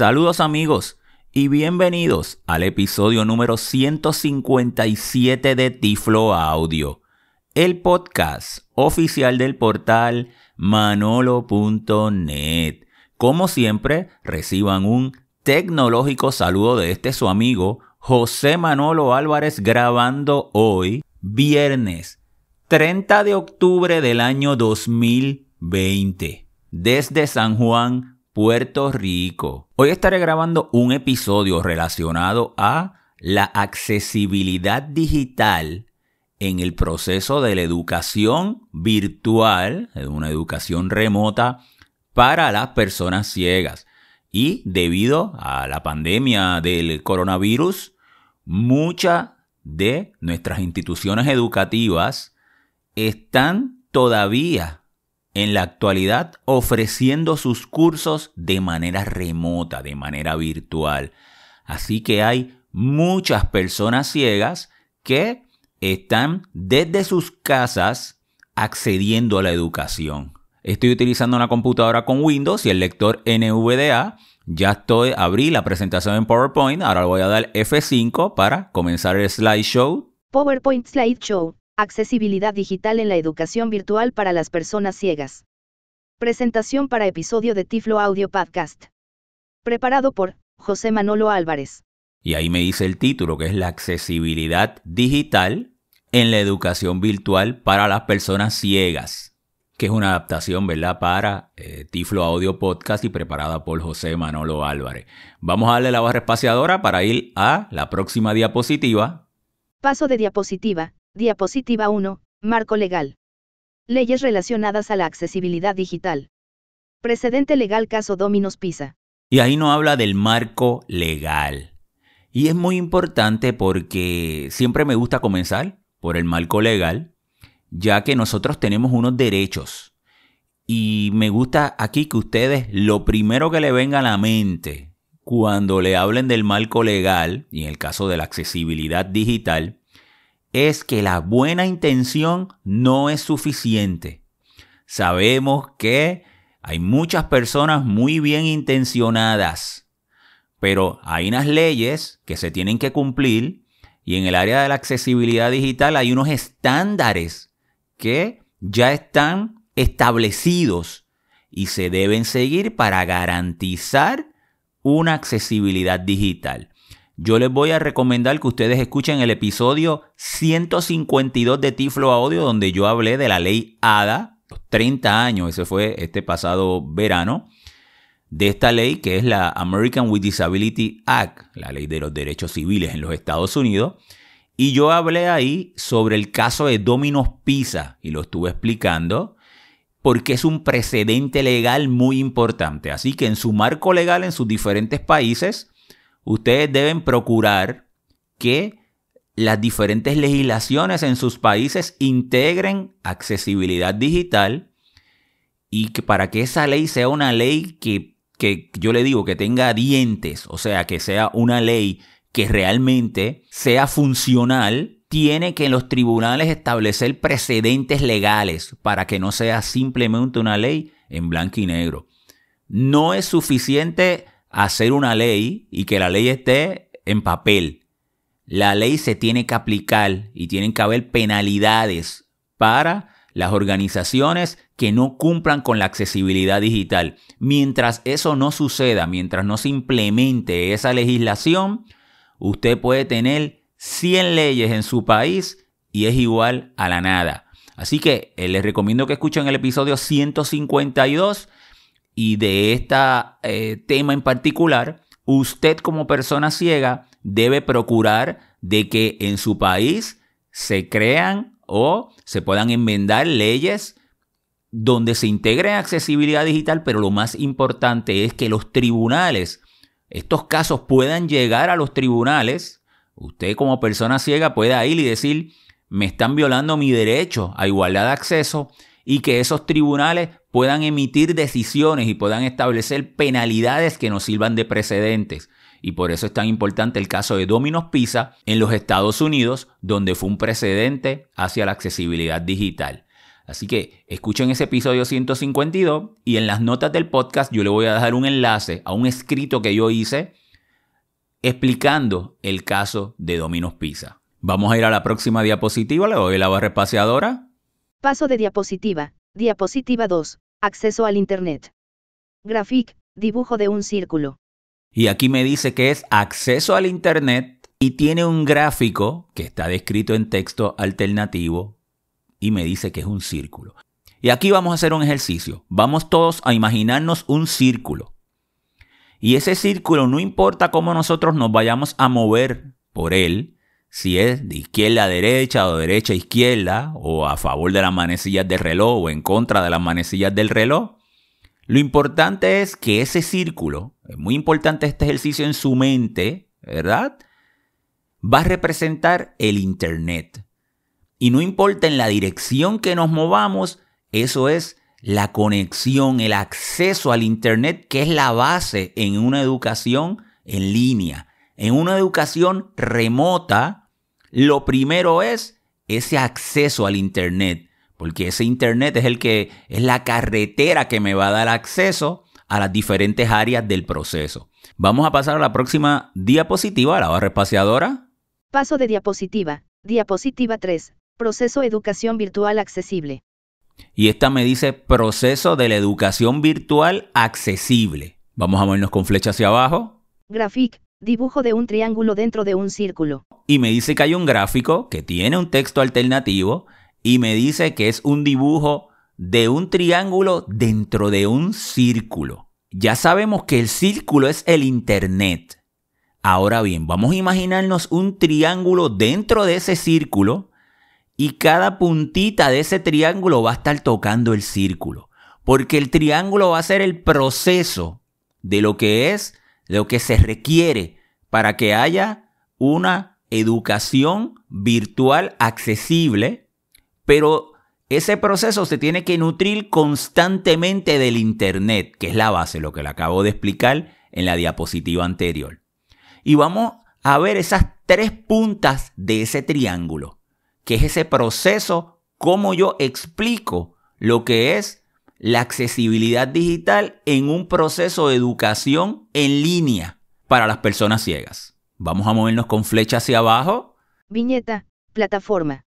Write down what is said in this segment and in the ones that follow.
Saludos amigos y bienvenidos al episodio número 157 de Tiflo Audio, el podcast oficial del portal manolo.net. Como siempre, reciban un tecnológico saludo de este su amigo José Manolo Álvarez grabando hoy, viernes 30 de octubre del año 2020, desde San Juan, Puerto Rico. Hoy estaré grabando un episodio relacionado a la accesibilidad digital en el proceso de la educación virtual, una educación remota para las personas ciegas. Y debido a la pandemia del coronavirus, muchas de nuestras instituciones educativas están todavía en la actualidad ofreciendo sus cursos de manera remota, de manera virtual. Así que hay muchas personas ciegas que están desde sus casas accediendo a la educación. Estoy utilizando una computadora con Windows y el lector NVDA. Ya estoy, abrí la presentación en PowerPoint. Ahora voy a dar F5 para comenzar el slideshow. PowerPoint Slideshow. Accesibilidad digital en la educación virtual para las personas ciegas. Presentación para episodio de Tiflo Audio Podcast. Preparado por José Manolo Álvarez. Y ahí me dice el título, que es la accesibilidad digital en la educación virtual para las personas ciegas, que es una adaptación, ¿verdad?, para eh, Tiflo Audio Podcast y preparada por José Manolo Álvarez. Vamos a darle la barra espaciadora para ir a la próxima diapositiva. Paso de diapositiva, Diapositiva 1. Marco legal. Leyes relacionadas a la accesibilidad digital. Precedente legal caso Dominos Pisa. Y ahí no habla del marco legal. Y es muy importante porque siempre me gusta comenzar por el marco legal, ya que nosotros tenemos unos derechos. Y me gusta aquí que ustedes lo primero que le venga a la mente cuando le hablen del marco legal, y en el caso de la accesibilidad digital, es que la buena intención no es suficiente. Sabemos que hay muchas personas muy bien intencionadas, pero hay unas leyes que se tienen que cumplir y en el área de la accesibilidad digital hay unos estándares que ya están establecidos y se deben seguir para garantizar una accesibilidad digital yo les voy a recomendar que ustedes escuchen el episodio 152 de Tiflo Audio, donde yo hablé de la ley ADA, los 30 años, ese fue este pasado verano, de esta ley que es la American with Disability Act, la ley de los derechos civiles en los Estados Unidos. Y yo hablé ahí sobre el caso de Domino's Pizza y lo estuve explicando porque es un precedente legal muy importante. Así que en su marco legal en sus diferentes países, ustedes deben procurar que las diferentes legislaciones en sus países integren accesibilidad digital y que para que esa ley sea una ley que, que yo le digo que tenga dientes, o sea, que sea una ley que realmente sea funcional, tiene que en los tribunales establecer precedentes legales para que no sea simplemente una ley en blanco y negro. No es suficiente hacer una ley y que la ley esté en papel. La ley se tiene que aplicar y tienen que haber penalidades para las organizaciones que no cumplan con la accesibilidad digital. Mientras eso no suceda, mientras no se implemente esa legislación, usted puede tener 100 leyes en su país y es igual a la nada. Así que eh, les recomiendo que escuchen el episodio 152 y de este tema en particular, usted como persona ciega debe procurar de que en su país se crean o se puedan enmendar leyes donde se integre accesibilidad digital, pero lo más importante es que los tribunales, estos casos puedan llegar a los tribunales, usted como persona ciega pueda ir y decir, me están violando mi derecho a igualdad de acceso y que esos tribunales puedan emitir decisiones y puedan establecer penalidades que nos sirvan de precedentes. Y por eso es tan importante el caso de Domino's Pizza en los Estados Unidos, donde fue un precedente hacia la accesibilidad digital. Así que escuchen ese episodio 152 y en las notas del podcast yo le voy a dejar un enlace a un escrito que yo hice explicando el caso de Domino's Pizza. Vamos a ir a la próxima diapositiva, le doy la barra espaciadora. Paso de diapositiva. Diapositiva 2. Acceso al Internet. Graphic. Dibujo de un círculo. Y aquí me dice que es acceso al Internet y tiene un gráfico que está descrito en texto alternativo y me dice que es un círculo. Y aquí vamos a hacer un ejercicio. Vamos todos a imaginarnos un círculo. Y ese círculo, no importa cómo nosotros nos vayamos a mover por él, si es de izquierda a derecha o derecha a izquierda, o a favor de las manecillas del reloj o en contra de las manecillas del reloj, lo importante es que ese círculo, es muy importante este ejercicio en su mente, ¿verdad? Va a representar el Internet. Y no importa en la dirección que nos movamos, eso es la conexión, el acceso al Internet, que es la base en una educación en línea. En una educación remota, lo primero es ese acceso al Internet, porque ese Internet es el que es la carretera que me va a dar acceso a las diferentes áreas del proceso. Vamos a pasar a la próxima diapositiva, a la barra espaciadora. Paso de diapositiva. Diapositiva 3. Proceso educación virtual accesible. Y esta me dice proceso de la educación virtual accesible. Vamos a movernos con flecha hacia abajo. Graphic, dibujo de un triángulo dentro de un círculo. Y me dice que hay un gráfico que tiene un texto alternativo y me dice que es un dibujo de un triángulo dentro de un círculo. Ya sabemos que el círculo es el Internet. Ahora bien, vamos a imaginarnos un triángulo dentro de ese círculo y cada puntita de ese triángulo va a estar tocando el círculo. Porque el triángulo va a ser el proceso de lo que es, lo que se requiere para que haya una educación virtual accesible, pero ese proceso se tiene que nutrir constantemente del Internet, que es la base, lo que le acabo de explicar en la diapositiva anterior. Y vamos a ver esas tres puntas de ese triángulo que es ese proceso, cómo yo explico lo que es la accesibilidad digital en un proceso de educación en línea para las personas ciegas. Vamos a movernos con flecha hacia abajo. Viñeta, plataforma.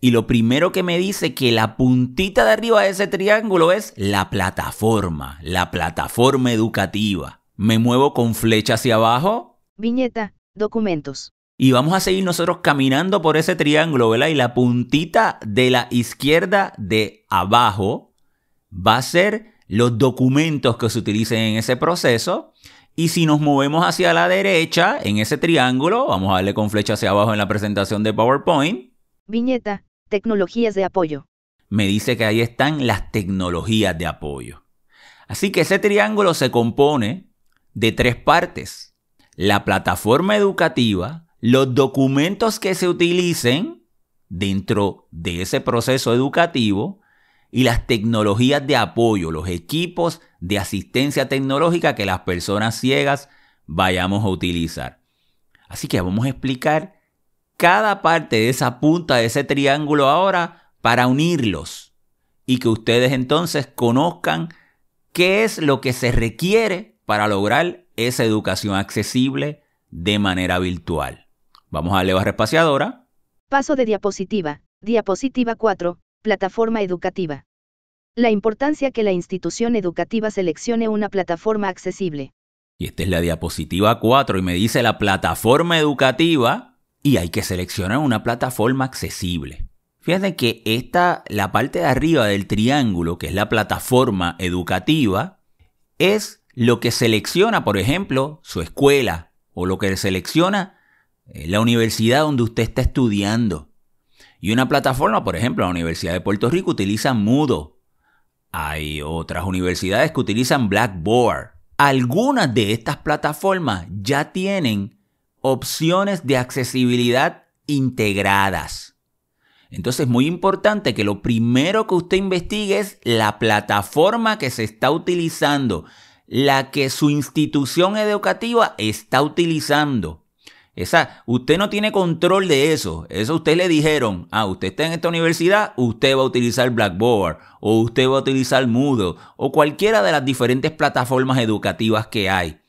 Y lo primero que me dice que la puntita de arriba de ese triángulo es la plataforma, la plataforma educativa. Me muevo con flecha hacia abajo. Viñeta, documentos. Y vamos a seguir nosotros caminando por ese triángulo, ¿verdad? Y la puntita de la izquierda de abajo va a ser los documentos que se utilicen en ese proceso. Y si nos movemos hacia la derecha, en ese triángulo, vamos a darle con flecha hacia abajo en la presentación de PowerPoint. Viñeta, tecnologías de apoyo. Me dice que ahí están las tecnologías de apoyo. Así que ese triángulo se compone de tres partes. La plataforma educativa, los documentos que se utilicen dentro de ese proceso educativo y las tecnologías de apoyo, los equipos de asistencia tecnológica que las personas ciegas vayamos a utilizar. Así que vamos a explicar cada parte de esa punta de ese triángulo ahora para unirlos y que ustedes entonces conozcan qué es lo que se requiere para lograr esa educación accesible de manera virtual. Vamos a darle barra espaciadora. Paso de diapositiva. Diapositiva 4. Plataforma educativa. La importancia que la institución educativa seleccione una plataforma accesible. Y esta es la diapositiva 4 y me dice la plataforma educativa y hay que seleccionar una plataforma accesible. Fíjense que esta, la parte de arriba del triángulo, que es la plataforma educativa, es lo que selecciona, por ejemplo, su escuela o lo que selecciona eh, la universidad donde usted está estudiando. Y una plataforma, por ejemplo, la Universidad de Puerto Rico utiliza Moodle. Hay otras universidades que utilizan Blackboard. Algunas de estas plataformas ya tienen opciones de accesibilidad integradas. Entonces es muy importante que lo primero que usted investigue es la plataforma que se está utilizando, la que su institución educativa está utilizando. Esa, usted no tiene control de eso. Eso usted le dijeron, ah, usted está en esta universidad, usted va a utilizar Blackboard, o usted va a utilizar Moodle, o cualquiera de las diferentes plataformas educativas que hay.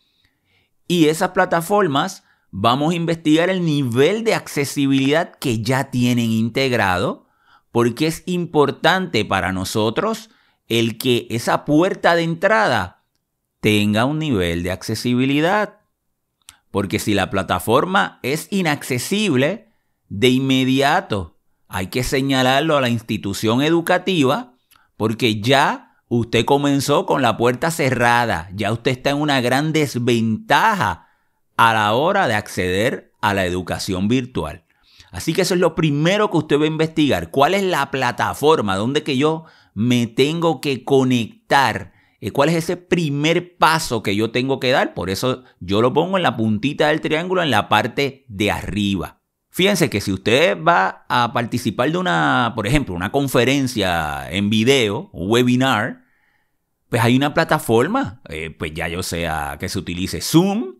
Y esas plataformas vamos a investigar el nivel de accesibilidad que ya tienen integrado, porque es importante para nosotros el que esa puerta de entrada tenga un nivel de accesibilidad. Porque si la plataforma es inaccesible, de inmediato hay que señalarlo a la institución educativa porque ya usted comenzó con la puerta cerrada, ya usted está en una gran desventaja a la hora de acceder a la educación virtual. Así que eso es lo primero que usted va a investigar. ¿Cuál es la plataforma donde que yo me tengo que conectar ¿Cuál es ese primer paso que yo tengo que dar? Por eso yo lo pongo en la puntita del triángulo en la parte de arriba. Fíjense que si usted va a participar de una, por ejemplo, una conferencia en video, un webinar, pues hay una plataforma, eh, pues ya yo sea que se utilice Zoom,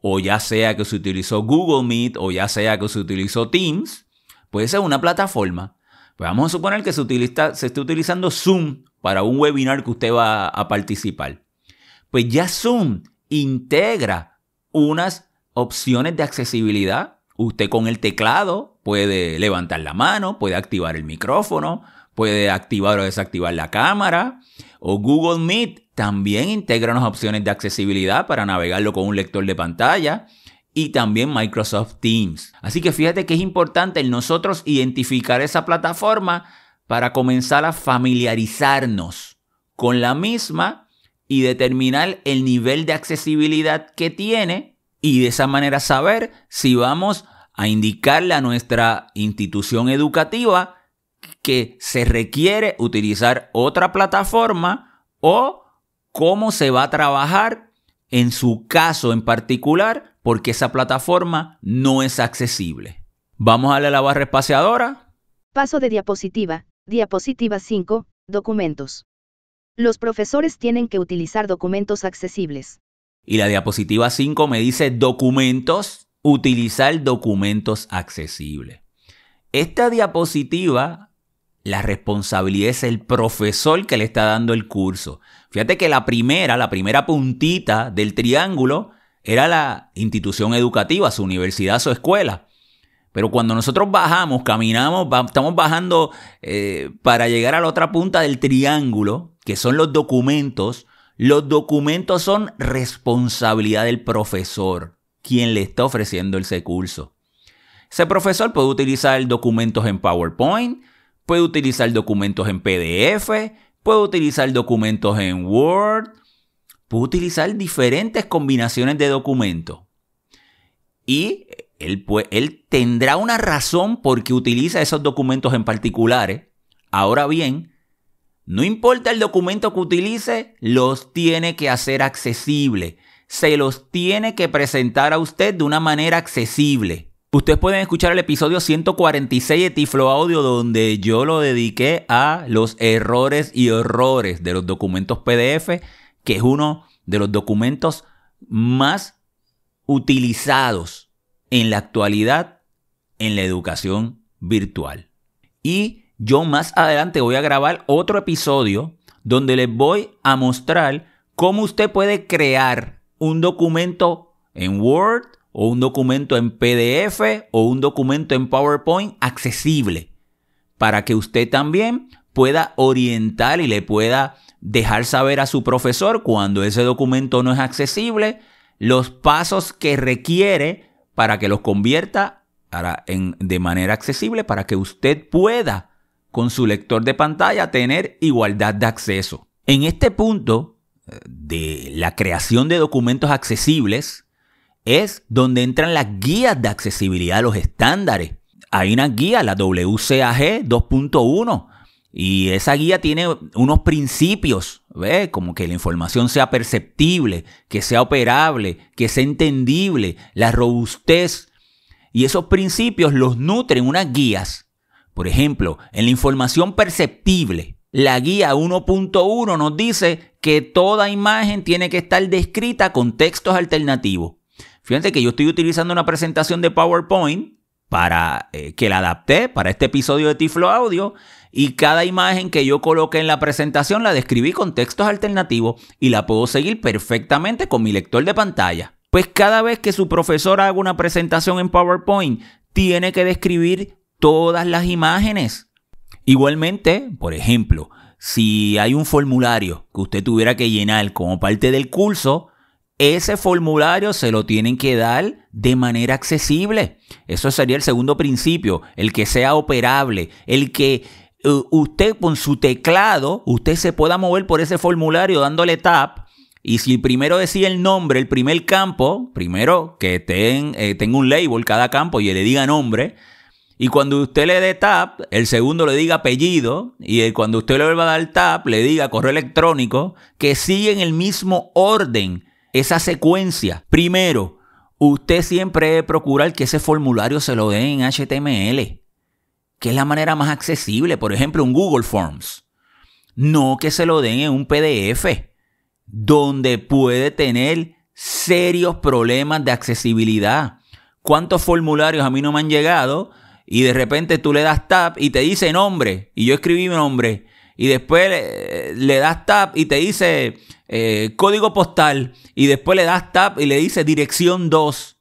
o ya sea que se utilizó Google Meet, o ya sea que se utilizó Teams, puede ser una plataforma. Pues vamos a suponer que se, utiliza, se esté utilizando Zoom para un webinar que usted va a participar. Pues ya Zoom integra unas opciones de accesibilidad. Usted con el teclado puede levantar la mano, puede activar el micrófono, puede activar o desactivar la cámara. O Google Meet también integra unas opciones de accesibilidad para navegarlo con un lector de pantalla. Y también Microsoft Teams. Así que fíjate que es importante el nosotros identificar esa plataforma para comenzar a familiarizarnos con la misma y determinar el nivel de accesibilidad que tiene y de esa manera saber si vamos a indicarle a nuestra institución educativa que se requiere utilizar otra plataforma o cómo se va a trabajar en su caso en particular porque esa plataforma no es accesible. Vamos a darle la barra espaciadora. Paso de diapositiva. Diapositiva 5. Documentos. Los profesores tienen que utilizar documentos accesibles. Y la diapositiva 5 me dice documentos, utilizar documentos accesibles. Esta diapositiva, la responsabilidad es el profesor que le está dando el curso. Fíjate que la primera, la primera puntita del triángulo era la institución educativa, su universidad, su escuela. Pero cuando nosotros bajamos, caminamos, estamos bajando eh, para llegar a la otra punta del triángulo, que son los documentos, los documentos son responsabilidad del profesor, quien le está ofreciendo ese curso. Ese profesor puede utilizar documentos en PowerPoint, puede utilizar documentos en PDF, puede utilizar documentos en Word, puede utilizar diferentes combinaciones de documentos. Y él, tendrá una razón por qué utiliza esos documentos en particulares. Ahora bien, no importa el documento que utilice, los tiene que hacer accesible. Se los tiene que presentar a usted de una manera accesible. Ustedes pueden escuchar el episodio 146 de Tiflo Audio donde yo lo dediqué a los errores y horrores de los documentos PDF, que es uno de los documentos más utilizados en la actualidad en la educación virtual. Y yo más adelante voy a grabar otro episodio donde les voy a mostrar cómo usted puede crear un documento en Word o un documento en PDF o un documento en PowerPoint accesible para que usted también pueda orientar y le pueda dejar saber a su profesor cuando ese documento no es accesible los pasos que requiere para que los convierta en, de manera accesible para que usted pueda con su lector de pantalla tener igualdad de acceso. En este punto eh, de la creación de documentos accesibles es donde entran las guías de accesibilidad, los estándares. Hay una guía, la WCAG 2.1, y esa guía tiene unos principios, ¿ves? Como que la información sea perceptible, que sea operable, que sea entendible, la robustez. Y esos principios los nutren unas guías. Por ejemplo, en la información perceptible, la guía 1.1 nos dice que toda imagen tiene que estar descrita con textos alternativos. Fíjense que yo estoy utilizando una presentación de PowerPoint para eh, que la adapté para este episodio de Tiflo Audio y cada imagen que yo coloqué en la presentación la describí con textos alternativos y la puedo seguir perfectamente con mi lector de pantalla. Pues cada vez que su profesor haga una presentación en PowerPoint, tiene que describir todas las imágenes. Igualmente, por ejemplo, si hay un formulario que usted tuviera que llenar como parte del curso, ese formulario se lo tienen que dar de manera accesible. Eso sería el segundo principio, el que sea operable, el que usted con su teclado, usted se pueda mover por ese formulario dándole tap. Y si primero decía el nombre, el primer campo, primero que eh, tenga un label cada campo y le diga nombre. Y cuando usted le dé tap, el segundo le diga apellido. Y cuando usted le vuelva a dar tap, le diga correo electrónico. Que sigue en el mismo orden esa secuencia. Primero, usted siempre debe procurar que ese formulario se lo dé en HTML que es la manera más accesible, por ejemplo, un Google Forms. No que se lo den en un PDF, donde puede tener serios problemas de accesibilidad. ¿Cuántos formularios a mí no me han llegado? Y de repente tú le das tap y te dice nombre, y yo escribí mi nombre, y después le, das tap y te dice eh, código postal, y después le das tap y le dice dirección 2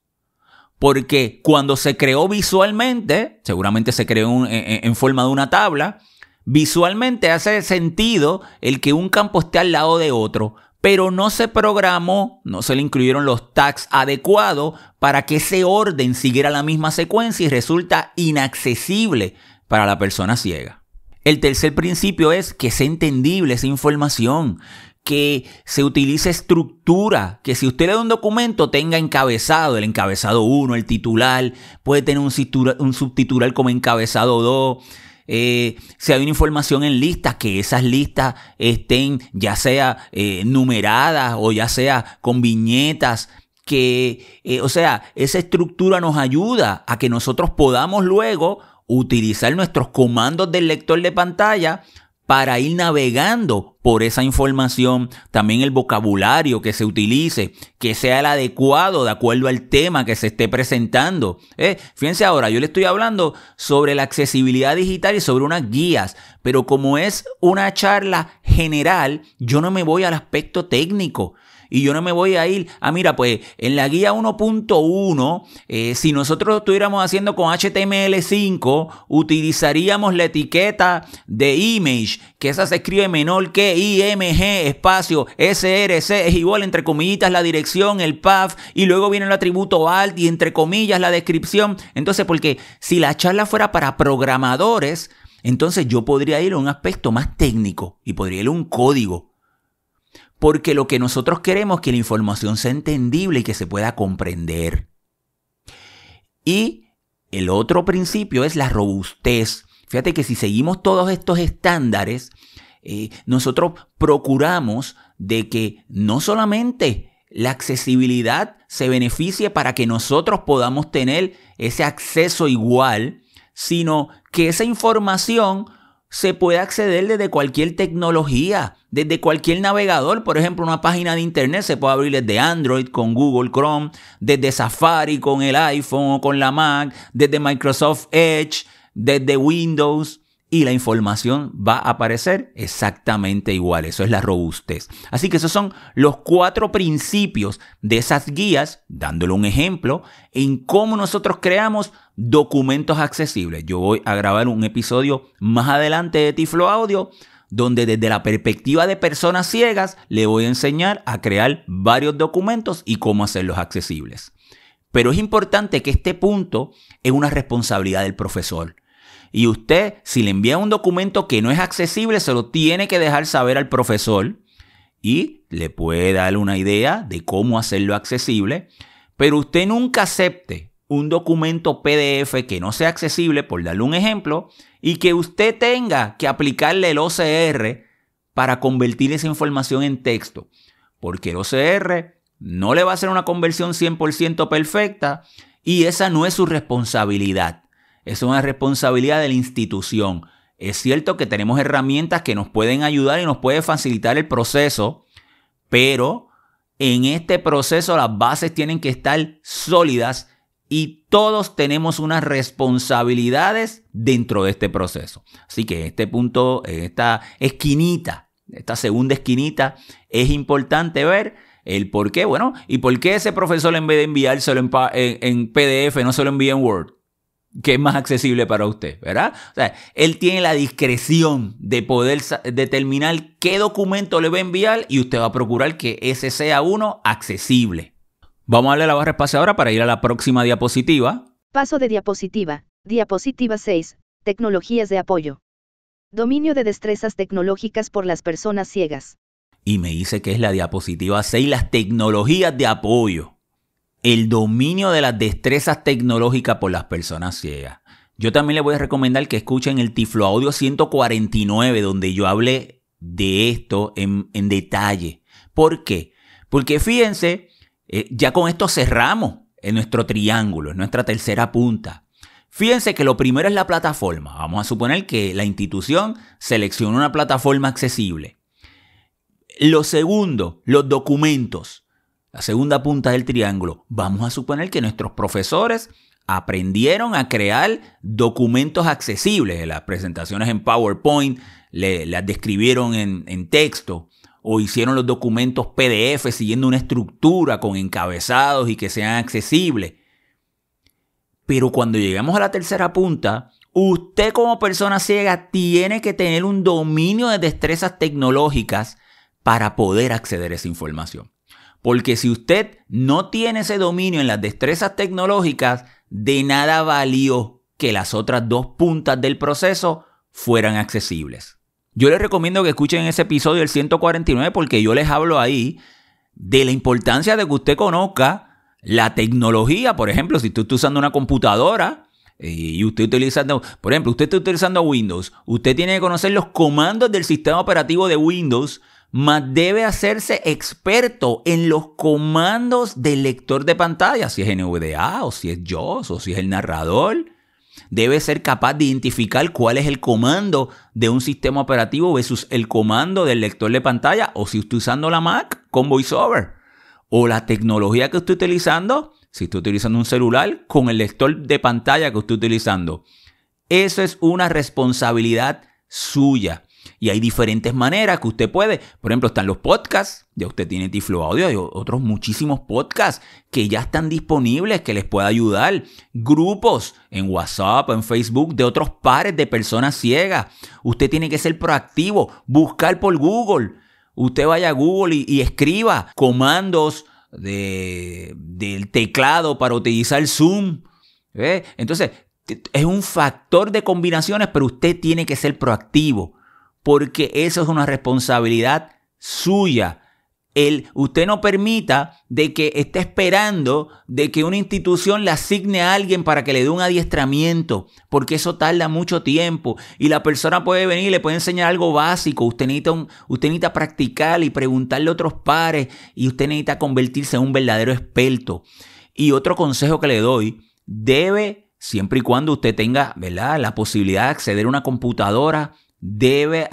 porque cuando se creó visualmente, seguramente se creó en, forma de una tabla, visualmente hace sentido el que un campo esté al lado de otro, pero no se programó, no se le incluyeron los tags adecuados para que ese orden siguiera la misma secuencia y resulta inaccesible para la persona ciega. El tercer principio es que sea entendible esa información, que se utilice estructura, que si usted le da un documento tenga encabezado, el encabezado 1, el titular, puede tener un, un subtitular como encabezado 2. Eh, si hay una información en listas, que esas listas estén ya sea eh, numeradas o ya sea con viñetas, que, eh, o sea, esa estructura nos ayuda a que nosotros podamos luego utilizar nuestros comandos del lector de pantalla para ir navegando por esa información, también el vocabulario que se utilice, que sea el adecuado de acuerdo al tema que se esté presentando. Eh, fíjense ahora, yo le estoy hablando sobre la accesibilidad digital y sobre unas guías, pero como es una charla general, yo no me voy al aspecto técnico y yo no me voy a ir, ah, mira, pues en la guía 1.1, eh, si nosotros lo estuviéramos haciendo con HTML5, utilizaríamos la etiqueta de image, que esa se escribe menor que IMG, espacio, SRC, es igual entre comillas la dirección, el path, y luego viene el atributo alt y entre comillas la descripción. Entonces, porque si la charla fuera para programadores, entonces yo podría ir a un aspecto más técnico y podría ir a un código porque lo que nosotros queremos es que la información sea entendible y que se pueda comprender. Y el otro principio es la robustez. Fíjate que si seguimos todos estos estándares, eh, nosotros procuramos de que no solamente la accesibilidad se beneficie para que nosotros podamos tener ese acceso igual, sino que esa información se puede acceder desde cualquier tecnología, desde cualquier navegador. Por ejemplo, una página de internet se puede abrir desde Android con Google Chrome, desde Safari con el iPhone o con la Mac, desde Microsoft Edge, desde Windows y la información va a aparecer exactamente igual. Eso es la robustez. Así que esos son los cuatro principios de esas guías, dándole un ejemplo en cómo nosotros creamos documentos accesibles. Yo voy a grabar un episodio más adelante de Tiflo Audio donde desde la perspectiva de personas ciegas le voy a enseñar a crear varios documentos y cómo hacerlos accesibles. Pero es importante que este punto es una responsabilidad del profesor. Y usted, si le envía un documento que no es accesible, se lo tiene que dejar saber al profesor y le puede dar una idea de cómo hacerlo accesible. Pero usted nunca acepte un documento PDF que no sea accesible, por darle un ejemplo, y que usted tenga que aplicarle el OCR para convertir esa información en texto. Porque el OCR no le va a hacer una conversión 100% perfecta y esa no es su responsabilidad. Es una responsabilidad de la institución. Es cierto que tenemos herramientas que nos pueden ayudar y nos pueden facilitar el proceso, pero en este proceso las bases tienen que estar sólidas y todos tenemos unas responsabilidades dentro de este proceso. Así que este punto, esta esquinita, esta segunda esquinita, es importante ver el por qué. Bueno, y por qué ese profesor en vez de enviárselo en, en PDF no se lo envía en Word que es más accesible para usted, ¿verdad? O sea, él tiene la discreción de poder determinar qué documento le va a enviar y usted va a procurar que ese sea uno accesible. Vamos a darle la barra espaciadora para ir a la próxima diapositiva. Paso de diapositiva. Diapositiva 6. Tecnologías de apoyo. Dominio de destrezas tecnológicas por las personas ciegas. Y me dice que es la diapositiva 6, las tecnologías de apoyo el dominio de las destrezas tecnológicas por las personas ciegas. Yo también les voy a recomendar que escuchen el Tiflo Audio 149, donde yo hablé de esto en, detalle. ¿Por qué? Porque fíjense, eh, ya con esto cerramos en nuestro triángulo, en nuestra tercera punta. Fíjense que lo primero es la plataforma. Vamos a suponer que la institución selecciona una plataforma accesible. Lo segundo, los documentos la segunda punta del triángulo, vamos a suponer que nuestros profesores aprendieron a crear documentos accesibles. Las presentaciones en PowerPoint las describieron en, en texto o hicieron los documentos PDF siguiendo una estructura con encabezados y que sean accesibles. Pero cuando llegamos a la tercera punta, usted como persona ciega tiene que tener un dominio de destrezas tecnológicas para poder acceder a esa información. Porque si usted no tiene ese dominio en las destrezas tecnológicas, de nada valió que las otras dos puntas del proceso fueran accesibles. Yo les recomiendo que escuchen ese episodio del 149 porque yo les hablo ahí de la importancia de que usted conozca la tecnología. Por ejemplo, si usted está usando una computadora eh, y usted utilizando, por ejemplo, usted está utilizando Windows, usted tiene que conocer los comandos del sistema operativo de Windows mas debe hacerse experto en los comandos del lector de pantalla, si es NVDA o si es JOS o si es el narrador. Debe ser capaz de identificar cuál es el comando de un sistema operativo versus el comando del lector de pantalla o si está usando la Mac con VoiceOver o la tecnología que esté utilizando, si está utilizando un celular con el lector de pantalla que esté utilizando. Eso es una responsabilidad suya. Y hay diferentes maneras que usted puede. Por ejemplo, están los podcasts. Ya usted tiene Tiflo Audio. Hay otros muchísimos podcasts que ya están disponibles que les pueda ayudar. Grupos en WhatsApp, en Facebook de otros pares de personas ciegas. Usted tiene que ser proactivo. Buscar por Google. Usted vaya a Google y, escriba comandos de, del teclado para utilizar Zoom. Entonces, es un factor de combinaciones, pero usted tiene que ser proactivo porque eso es una responsabilidad suya. El, usted no permita de que esté esperando de que una institución le asigne a alguien para que le dé un adiestramiento, porque eso tarda mucho tiempo y la persona puede venir y le puede enseñar algo básico. Usted necesita, usted necesita practicar y preguntarle a otros pares y usted necesita convertirse en un verdadero experto. Y otro consejo que le doy, debe, siempre y cuando usted tenga ¿verdad? la posibilidad de acceder a una computadora, debe,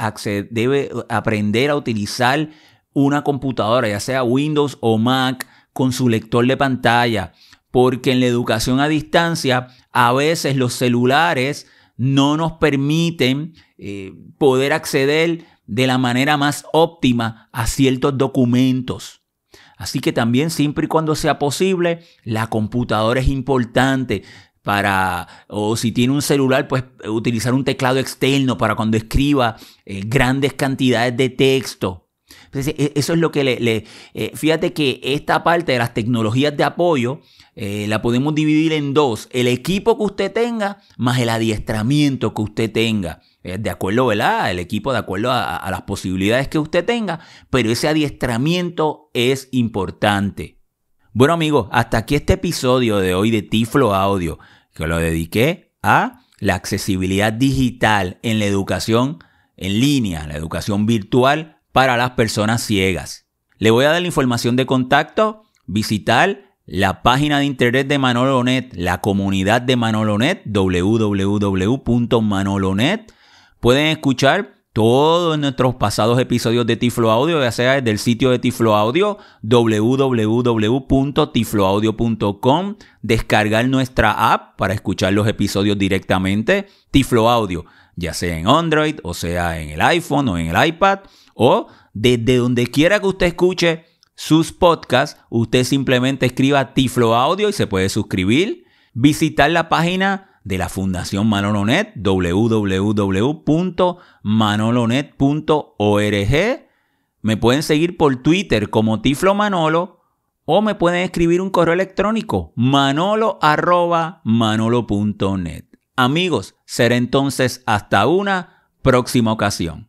debe aprender a utilizar una computadora, ya sea Windows o Mac, con su lector de pantalla, porque en la educación a distancia a veces los celulares no nos permiten eh, poder acceder de la manera más óptima a ciertos documentos. Así que también siempre y cuando sea posible, la computadora es importante para, o si tiene un celular, pues utilizar un teclado externo para cuando escriba eh, grandes cantidades de texto. E, eso es lo que le... Eh, fíjate que esta parte de las tecnologías de apoyo eh, la podemos dividir en dos. El equipo que usted tenga más el adiestramiento que usted tenga. De acuerdo, ¿verdad? El equipo de acuerdo a las posibilidades que usted tenga, pero ese adiestramiento es importante. Bueno amigos, hasta aquí este episodio de hoy de Tiflo Audio que lo dediqué a la accesibilidad digital en la educación en línea, la educación virtual para las personas ciegas. Le voy a dar la información de contacto, visitar la página de internet de Manolonet, la comunidad de Manolonet, www.manolonet. Pueden escuchar todos nuestros pasados episodios de Tiflo Audio, ya sea desde el sitio de Tiflo Audio, www.tifloaudio.com, descargar nuestra app para escuchar los episodios directamente, Tiflo Audio, ya sea en Android, o sea en el iPhone o en el iPad, o desde donde quiera que usted escuche sus podcasts, usted simplemente escriba Tiflo Audio y se puede suscribir, visitar la página de la Fundación Manolonet, www.manolonet.org. Me pueden seguir por Twitter como Tiflo Manolo o me pueden escribir un correo electrónico manolo@manolo.net. Amigos, será entonces hasta una próxima ocasión.